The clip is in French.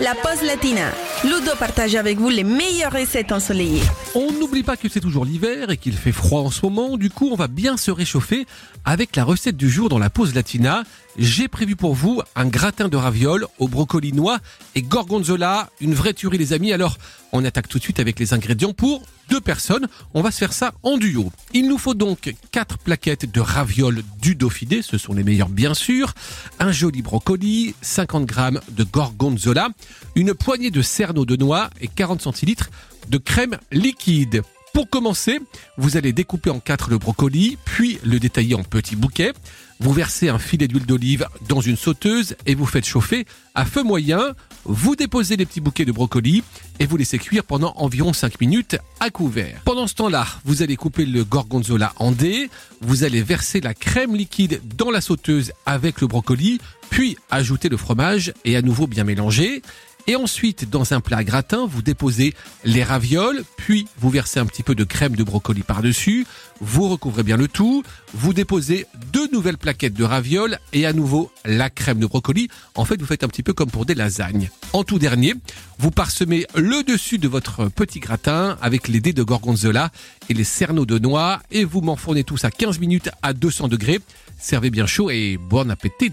la pause latina. Ludo partage avec vous les meilleures recettes ensoleillées. On n'oublie pas que c'est toujours l'hiver et qu'il fait froid en ce moment, du coup on va bien se réchauffer avec la recette du jour dans la pause latina. J'ai prévu pour vous un gratin de ravioles au brocoli noix et gorgonzola, une vraie tuerie les amis. Alors on attaque tout de suite avec les ingrédients pour deux personnes. On va se faire ça en duo. Il nous faut donc quatre plaquettes de ravioles du Dauphiné, ce sont les meilleurs bien sûr, un joli brocoli, 50 grammes de gorgonzola, une poignée de cerneaux de noix et 40 centilitres de crème liquide. Pour commencer, vous allez découper en quatre le brocoli, puis le détailler en petits bouquets. Vous versez un filet d'huile d'olive dans une sauteuse et vous faites chauffer à feu moyen. Vous déposez les petits bouquets de brocoli et vous laissez cuire pendant environ 5 minutes à couvert. Pendant ce temps-là, vous allez couper le gorgonzola en dés, vous allez verser la crème liquide dans la sauteuse avec le brocoli, puis ajouter le fromage et à nouveau bien mélanger. Et ensuite, dans un plat gratin, vous déposez les ravioles, puis vous versez un petit peu de crème de brocoli par-dessus, vous recouvrez bien le tout, vous déposez deux nouvelles plaquettes de ravioles et à nouveau la crème de brocoli. En fait, vous faites un petit peu comme pour des lasagnes. En tout dernier, vous parsemez le dessus de votre petit gratin avec les dés de gorgonzola et les cerneaux de noix et vous m'enfournez tout ça 15 minutes à 200 degrés. Servez bien chaud et bon appétit